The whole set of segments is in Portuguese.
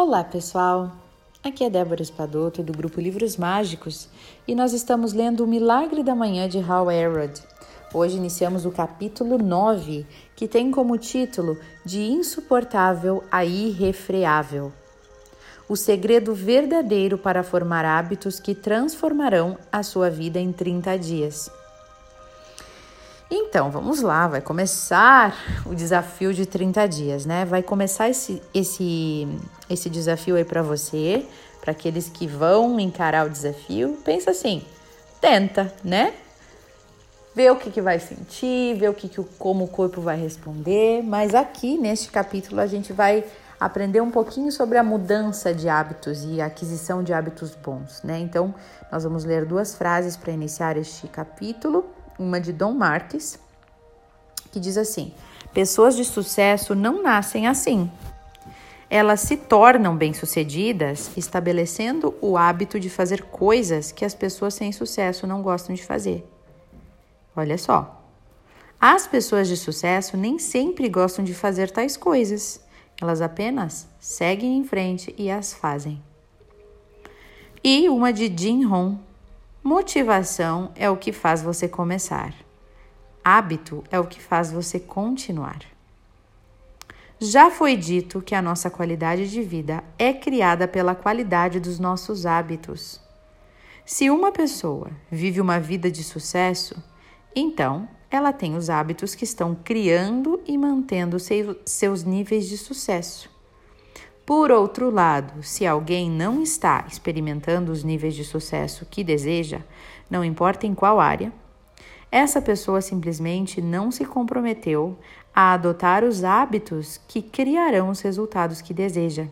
Olá, pessoal! Aqui é Débora Espadoto do grupo Livros Mágicos e nós estamos lendo O Milagre da Manhã de Hal Elrod. Hoje iniciamos o capítulo 9, que tem como título De Insuportável a Irrefreável. O segredo verdadeiro para formar hábitos que transformarão a sua vida em 30 dias. Então, vamos lá, vai começar o desafio de 30 dias, né? Vai começar esse, esse, esse desafio aí para você, para aqueles que vão encarar o desafio. Pensa assim, tenta, né? Vê o que, que vai sentir, vê o que, que como o corpo vai responder. Mas aqui neste capítulo a gente vai aprender um pouquinho sobre a mudança de hábitos e a aquisição de hábitos bons, né? Então, nós vamos ler duas frases para iniciar este capítulo uma de Dom Marques, que diz assim: Pessoas de sucesso não nascem assim. Elas se tornam bem-sucedidas estabelecendo o hábito de fazer coisas que as pessoas sem sucesso não gostam de fazer. Olha só. As pessoas de sucesso nem sempre gostam de fazer tais coisas. Elas apenas seguem em frente e as fazem. E uma de Jim Rohn, Motivação é o que faz você começar. Hábito é o que faz você continuar. Já foi dito que a nossa qualidade de vida é criada pela qualidade dos nossos hábitos. Se uma pessoa vive uma vida de sucesso, então ela tem os hábitos que estão criando e mantendo seus níveis de sucesso. Por outro lado, se alguém não está experimentando os níveis de sucesso que deseja, não importa em qual área, essa pessoa simplesmente não se comprometeu a adotar os hábitos que criarão os resultados que deseja.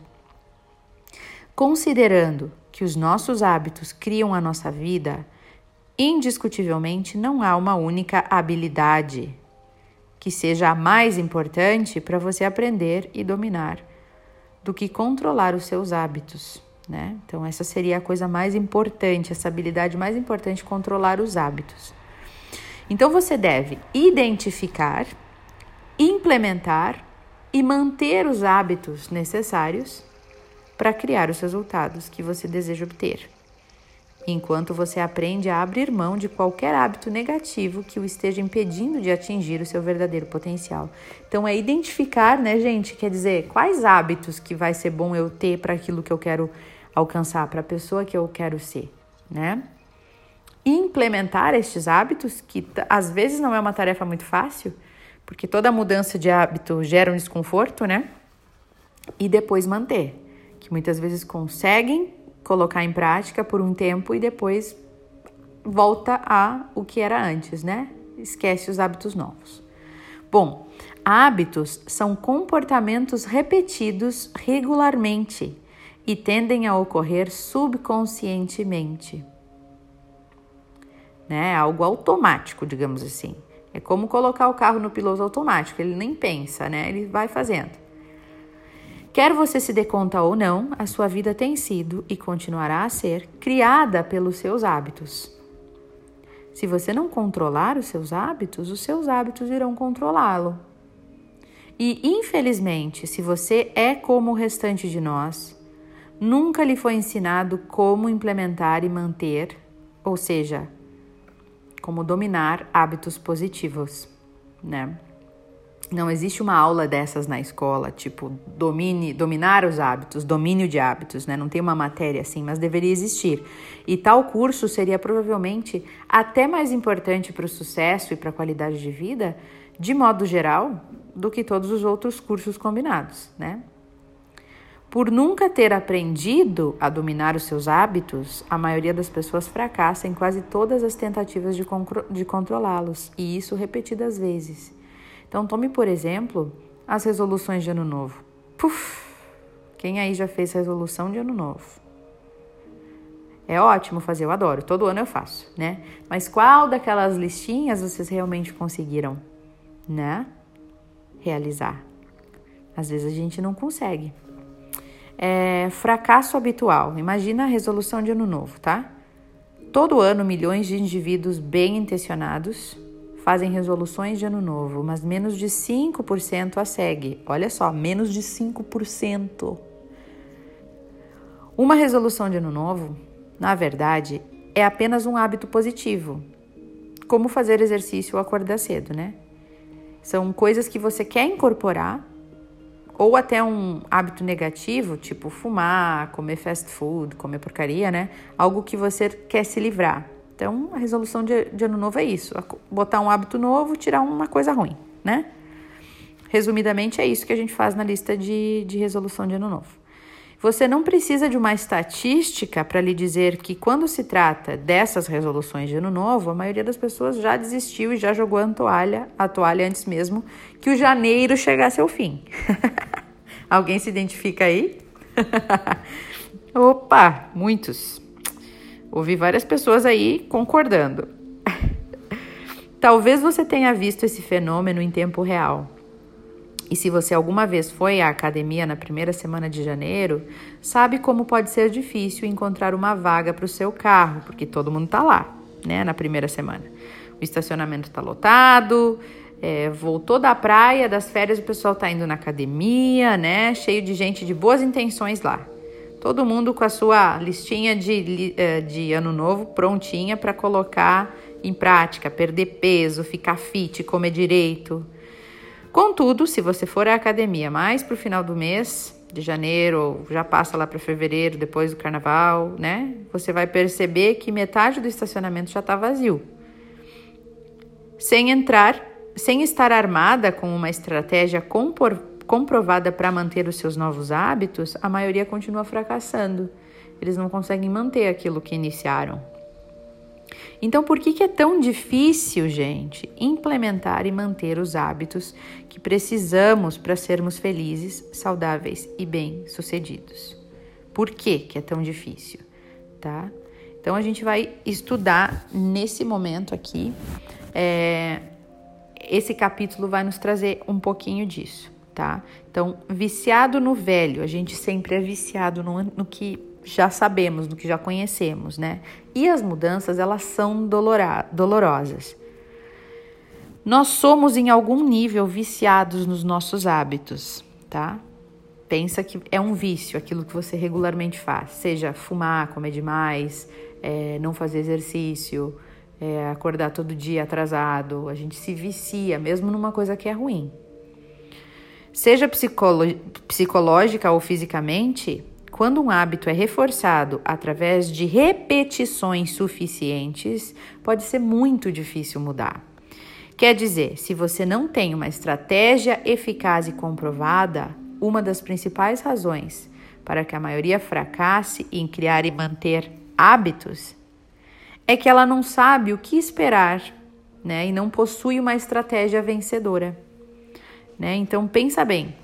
Considerando que os nossos hábitos criam a nossa vida, indiscutivelmente não há uma única habilidade que seja a mais importante para você aprender e dominar do que controlar os seus hábitos. Né? Então, essa seria a coisa mais importante, essa habilidade mais importante, controlar os hábitos. Então, você deve identificar, implementar e manter os hábitos necessários para criar os resultados que você deseja obter enquanto você aprende a abrir mão de qualquer hábito negativo que o esteja impedindo de atingir o seu verdadeiro potencial. Então é identificar, né, gente, quer dizer, quais hábitos que vai ser bom eu ter para aquilo que eu quero alcançar, para a pessoa que eu quero ser, né? Implementar estes hábitos, que às vezes não é uma tarefa muito fácil, porque toda mudança de hábito gera um desconforto, né? E depois manter, que muitas vezes conseguem colocar em prática por um tempo e depois volta a o que era antes, né? Esquece os hábitos novos. Bom, hábitos são comportamentos repetidos regularmente e tendem a ocorrer subconscientemente. Né? Algo automático, digamos assim. É como colocar o carro no piloto automático, ele nem pensa, né? Ele vai fazendo. Quer você se dê conta ou não, a sua vida tem sido e continuará a ser criada pelos seus hábitos. Se você não controlar os seus hábitos, os seus hábitos irão controlá-lo. E, infelizmente, se você é como o restante de nós, nunca lhe foi ensinado como implementar e manter, ou seja, como dominar hábitos positivos, né? Não existe uma aula dessas na escola, tipo domine, dominar os hábitos, domínio de hábitos, né? Não tem uma matéria assim, mas deveria existir. E tal curso seria provavelmente até mais importante para o sucesso e para a qualidade de vida, de modo geral, do que todos os outros cursos combinados, né? Por nunca ter aprendido a dominar os seus hábitos, a maioria das pessoas fracassa em quase todas as tentativas de, de controlá-los, e isso repetidas vezes. Então, tome por exemplo as resoluções de ano novo. Puf! Quem aí já fez resolução de ano novo? É ótimo fazer, eu adoro. Todo ano eu faço, né? Mas qual daquelas listinhas vocês realmente conseguiram, né? Realizar? Às vezes a gente não consegue. É, fracasso habitual. Imagina a resolução de ano novo, tá? Todo ano, milhões de indivíduos bem intencionados fazem resoluções de ano novo, mas menos de 5% a segue. Olha só, menos de 5%. Uma resolução de ano novo, na verdade, é apenas um hábito positivo, como fazer exercício ou acordar cedo, né? São coisas que você quer incorporar, ou até um hábito negativo, tipo fumar, comer fast food, comer porcaria, né? Algo que você quer se livrar. Então, a resolução de, de ano novo é isso: botar um hábito novo, tirar uma coisa ruim, né? Resumidamente, é isso que a gente faz na lista de, de resolução de ano novo. Você não precisa de uma estatística para lhe dizer que, quando se trata dessas resoluções de ano novo, a maioria das pessoas já desistiu e já jogou a toalha, a toalha antes mesmo que o janeiro chegasse ao fim. Alguém se identifica aí? Opa, muitos. Ouvi várias pessoas aí concordando. Talvez você tenha visto esse fenômeno em tempo real. E se você alguma vez foi à academia na primeira semana de janeiro, sabe como pode ser difícil encontrar uma vaga para o seu carro, porque todo mundo está lá, né, na primeira semana. O estacionamento está lotado, é, voltou da praia, das férias, o pessoal está indo na academia, né, cheio de gente de boas intenções lá. Todo mundo com a sua listinha de, é, de ano novo prontinha para colocar em prática, perder peso, ficar fit, comer direito. Contudo, se você for à academia mais para o final do mês, de janeiro, já passa lá para fevereiro, depois do carnaval, né? Você vai perceber que metade do estacionamento já está vazio. Sem entrar, sem estar armada com uma estratégia comprovada para manter os seus novos hábitos, a maioria continua fracassando. Eles não conseguem manter aquilo que iniciaram. Então, por que, que é tão difícil, gente, implementar e manter os hábitos que precisamos para sermos felizes, saudáveis e bem-sucedidos? Por que, que é tão difícil, tá? Então, a gente vai estudar nesse momento aqui. É, esse capítulo vai nos trazer um pouquinho disso, tá? Então, viciado no velho, a gente sempre é viciado no, no que já sabemos, do que já conhecemos, né? E as mudanças, elas são dolorosas. Nós somos em algum nível viciados nos nossos hábitos, tá? Pensa que é um vício aquilo que você regularmente faz, seja fumar, comer demais, é, não fazer exercício, é, acordar todo dia atrasado. A gente se vicia, mesmo numa coisa que é ruim. Seja psicológica ou fisicamente, quando um hábito é reforçado através de repetições suficientes, pode ser muito difícil mudar. Quer dizer, se você não tem uma estratégia eficaz e comprovada, uma das principais razões para que a maioria fracasse em criar e manter hábitos é que ela não sabe o que esperar, né? E não possui uma estratégia vencedora, né? Então pensa bem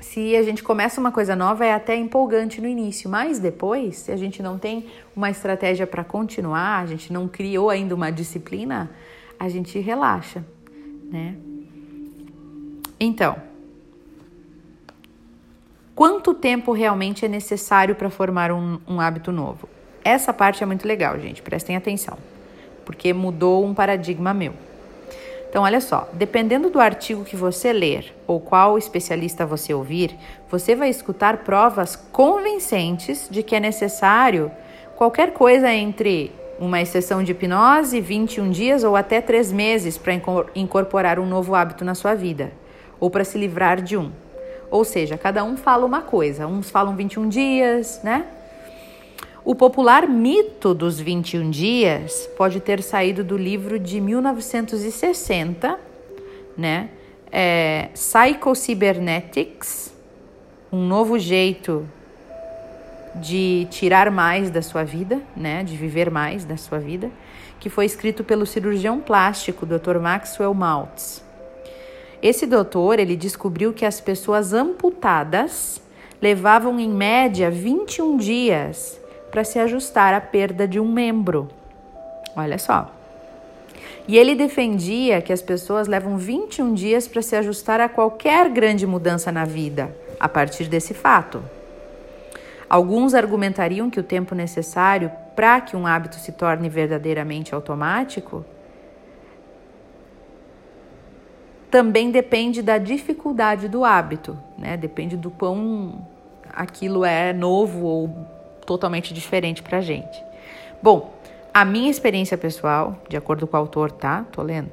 se a gente começa uma coisa nova, é até empolgante no início, mas depois, se a gente não tem uma estratégia para continuar, a gente não criou ainda uma disciplina, a gente relaxa, né? Então, quanto tempo realmente é necessário para formar um, um hábito novo? Essa parte é muito legal, gente, prestem atenção, porque mudou um paradigma meu. Então, olha só, dependendo do artigo que você ler ou qual especialista você ouvir, você vai escutar provas convincentes de que é necessário qualquer coisa entre uma exceção de hipnose, 21 dias ou até 3 meses para incorporar um novo hábito na sua vida, ou para se livrar de um. Ou seja, cada um fala uma coisa. Uns falam 21 dias, né? O popular mito dos 21 dias pode ter saído do livro de 1960, né? É, Psycho-Cybernetics, um novo jeito de tirar mais da sua vida, né? De viver mais da sua vida, que foi escrito pelo cirurgião plástico Dr. Maxwell Maltz. Esse doutor, ele descobriu que as pessoas amputadas levavam em média 21 dias para se ajustar à perda de um membro. Olha só. E ele defendia que as pessoas levam 21 dias para se ajustar a qualquer grande mudança na vida, a partir desse fato. Alguns argumentariam que o tempo necessário para que um hábito se torne verdadeiramente automático também depende da dificuldade do hábito, né? Depende do quão aquilo é novo ou totalmente diferente pra gente. Bom, a minha experiência pessoal, de acordo com o autor, tá? Tô lendo.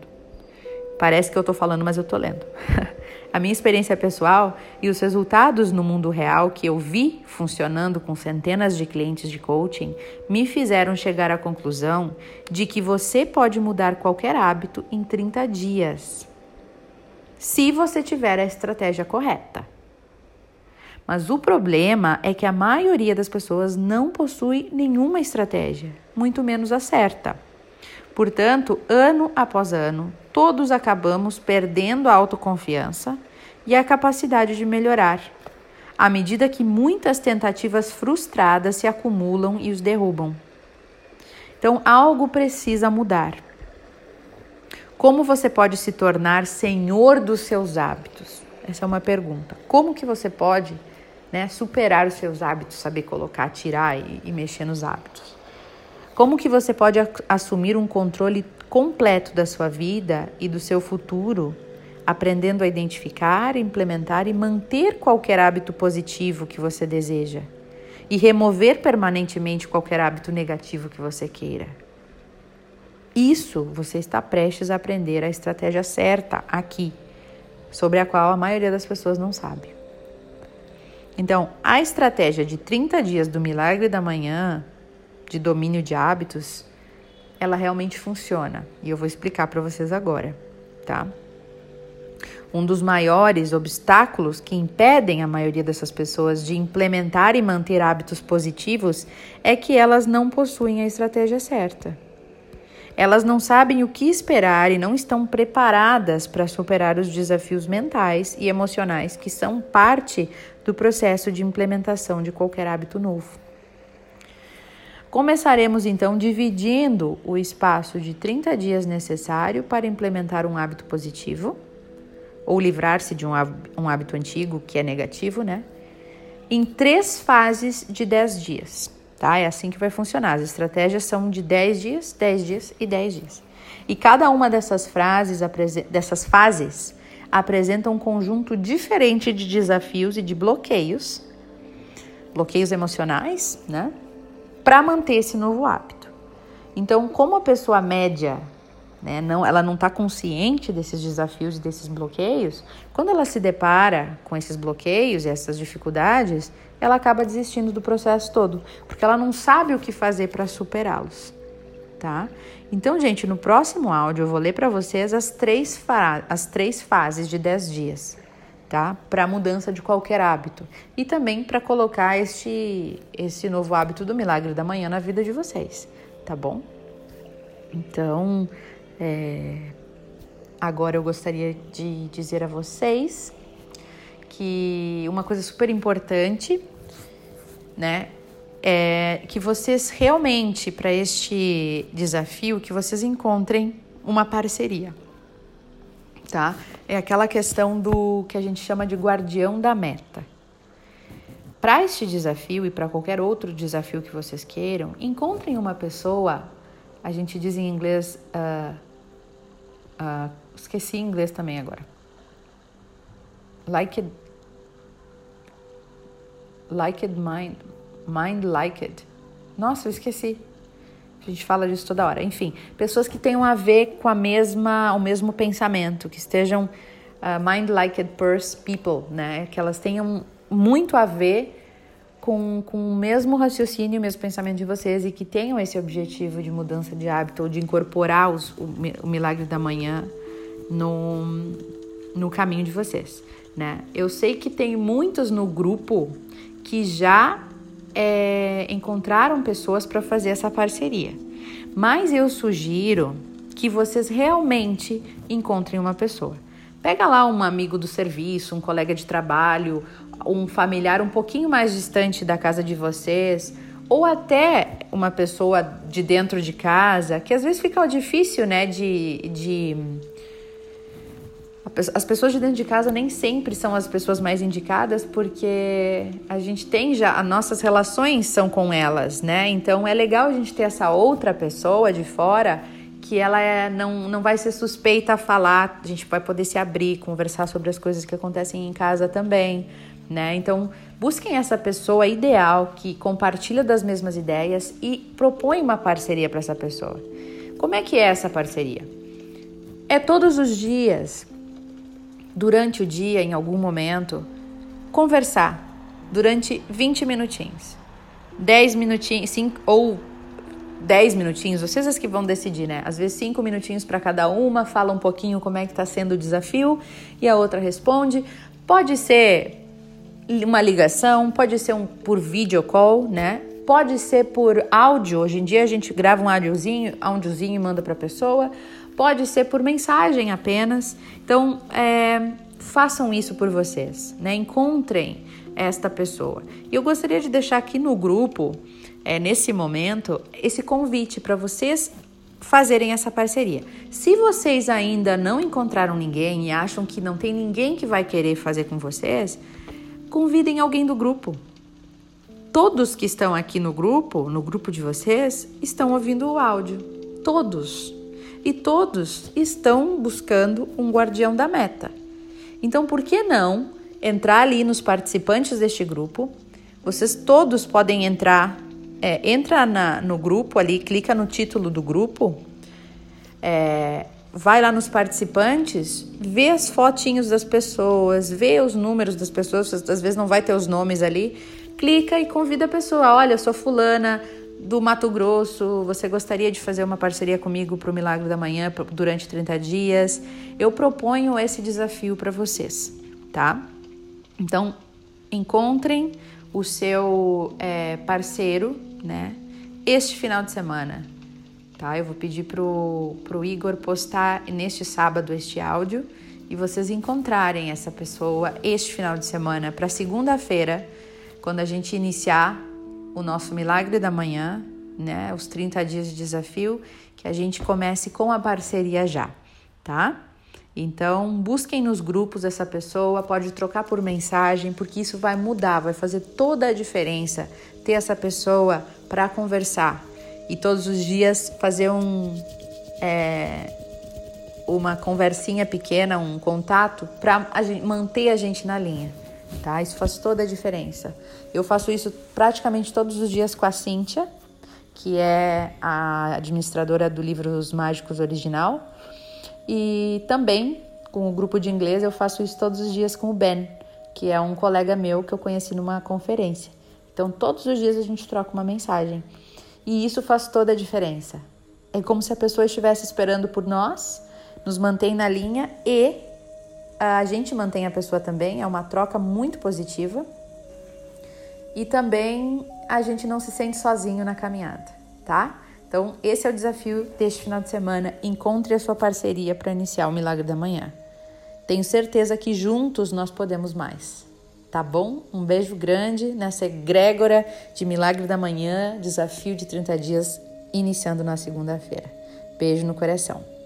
Parece que eu tô falando, mas eu tô lendo. a minha experiência pessoal e os resultados no mundo real que eu vi funcionando com centenas de clientes de coaching me fizeram chegar à conclusão de que você pode mudar qualquer hábito em 30 dias, se você tiver a estratégia correta. Mas o problema é que a maioria das pessoas não possui nenhuma estratégia, muito menos a certa. Portanto, ano após ano, todos acabamos perdendo a autoconfiança e a capacidade de melhorar, à medida que muitas tentativas frustradas se acumulam e os derrubam. Então, algo precisa mudar. Como você pode se tornar senhor dos seus hábitos? Essa é uma pergunta. Como que você pode né, superar os seus hábitos, saber colocar, tirar e, e mexer nos hábitos? Como que você pode assumir um controle completo da sua vida e do seu futuro, aprendendo a identificar, implementar e manter qualquer hábito positivo que você deseja e remover permanentemente qualquer hábito negativo que você queira. Isso você está prestes a aprender a estratégia certa aqui, sobre a qual a maioria das pessoas não sabe. Então, a estratégia de 30 dias do milagre da manhã, de domínio de hábitos, ela realmente funciona. E eu vou explicar para vocês agora, tá? Um dos maiores obstáculos que impedem a maioria dessas pessoas de implementar e manter hábitos positivos é que elas não possuem a estratégia certa. Elas não sabem o que esperar e não estão preparadas para superar os desafios mentais e emocionais que são parte do processo de implementação de qualquer hábito novo. Começaremos então dividindo o espaço de 30 dias necessário para implementar um hábito positivo ou livrar-se de um hábito antigo que é negativo, né? Em três fases de 10 dias, tá? É assim que vai funcionar. As estratégias são de 10 dias, 10 dias e 10 dias. E cada uma dessas frases, dessas fases apresenta um conjunto diferente de desafios e de bloqueios, bloqueios emocionais, né? para manter esse novo hábito. Então, como a pessoa média, né, não, ela não está consciente desses desafios e desses bloqueios, quando ela se depara com esses bloqueios e essas dificuldades, ela acaba desistindo do processo todo, porque ela não sabe o que fazer para superá-los, tá? Então, gente, no próximo áudio eu vou ler para vocês as três, as três fases de 10 dias tá? Para mudança de qualquer hábito e também para colocar este esse novo hábito do milagre da manhã na vida de vocês, tá bom? Então, é, agora eu gostaria de dizer a vocês que uma coisa super importante, né, é que vocês realmente para este desafio que vocês encontrem uma parceria tá? É aquela questão do que a gente chama de guardião da meta. Para este desafio e para qualquer outro desafio que vocês queiram, encontrem uma pessoa, a gente diz em inglês, uh, uh, esqueci em inglês também agora. Like it, like it mind, mind like. Nossa, eu esqueci. A gente fala disso toda hora. Enfim, pessoas que tenham a ver com a mesma, o mesmo pensamento, que estejam uh, mind-liked people, né? Que elas tenham muito a ver com, com o mesmo raciocínio, o mesmo pensamento de vocês e que tenham esse objetivo de mudança de hábito ou de incorporar os, o, o milagre da manhã no, no caminho de vocês, né? Eu sei que tem muitos no grupo que já é, encontraram pessoas para fazer essa parceria. Mas eu sugiro que vocês realmente encontrem uma pessoa. Pega lá um amigo do serviço, um colega de trabalho, um familiar um pouquinho mais distante da casa de vocês, ou até uma pessoa de dentro de casa, que às vezes fica difícil, né, de, de as pessoas de dentro de casa nem sempre são as pessoas mais indicadas porque a gente tem já as nossas relações são com elas, né? Então é legal a gente ter essa outra pessoa de fora que ela é, não, não vai ser suspeita a falar, a gente vai poder se abrir, conversar sobre as coisas que acontecem em casa também, né? Então, busquem essa pessoa ideal que compartilha das mesmas ideias e propõe uma parceria para essa pessoa. Como é que é essa parceria? É todos os dias, durante o dia, em algum momento, conversar durante 20 minutinhos. 10 minutinhos, 5 ou 10 minutinhos, vocês as que vão decidir, né? Às vezes 5 minutinhos para cada uma, fala um pouquinho como é que está sendo o desafio e a outra responde. Pode ser uma ligação, pode ser um por video call, né? Pode ser por áudio. Hoje em dia a gente grava um áudiozinho, áudiozinho e manda para a pessoa. Pode ser por mensagem apenas. Então, é, façam isso por vocês, né? Encontrem esta pessoa. E eu gostaria de deixar aqui no grupo, é, nesse momento, esse convite para vocês fazerem essa parceria. Se vocês ainda não encontraram ninguém e acham que não tem ninguém que vai querer fazer com vocês, convidem alguém do grupo. Todos que estão aqui no grupo, no grupo de vocês, estão ouvindo o áudio. Todos. E todos estão buscando um guardião da meta. Então, por que não entrar ali nos participantes deste grupo? Vocês todos podem entrar é, entra na, no grupo ali, clica no título do grupo, é, vai lá nos participantes, vê as fotinhos das pessoas, vê os números das pessoas, às vezes não vai ter os nomes ali, clica e convida a pessoa, olha, eu sou fulana do Mato Grosso, você gostaria de fazer uma parceria comigo para o Milagre da Manhã durante 30 dias? Eu proponho esse desafio para vocês, tá? Então, encontrem o seu é, parceiro, né? Este final de semana, tá? Eu vou pedir pro, pro Igor postar neste sábado este áudio e vocês encontrarem essa pessoa este final de semana para segunda-feira, quando a gente iniciar o nosso Milagre da Manhã, né? Os 30 dias de desafio, que a gente comece com a parceria já, tá? Então, busquem nos grupos essa pessoa, pode trocar por mensagem, porque isso vai mudar, vai fazer toda a diferença ter essa pessoa para conversar e todos os dias fazer um é, uma conversinha pequena, um contato para manter a gente na linha, tá? Isso faz toda a diferença. Eu faço isso praticamente todos os dias com a Cíntia, que é a administradora do livro Os Mágicos original. E também com o grupo de inglês eu faço isso todos os dias com o Ben, que é um colega meu que eu conheci numa conferência. Então todos os dias a gente troca uma mensagem. E isso faz toda a diferença. É como se a pessoa estivesse esperando por nós, nos mantém na linha e a gente mantém a pessoa também, é uma troca muito positiva. E também a gente não se sente sozinho na caminhada, tá? Então, esse é o desafio deste final de semana. Encontre a sua parceria para iniciar o Milagre da Manhã. Tenho certeza que juntos nós podemos mais. Tá bom? Um beijo grande nessa egrégora de Milagre da Manhã, desafio de 30 dias, iniciando na segunda-feira. Beijo no coração.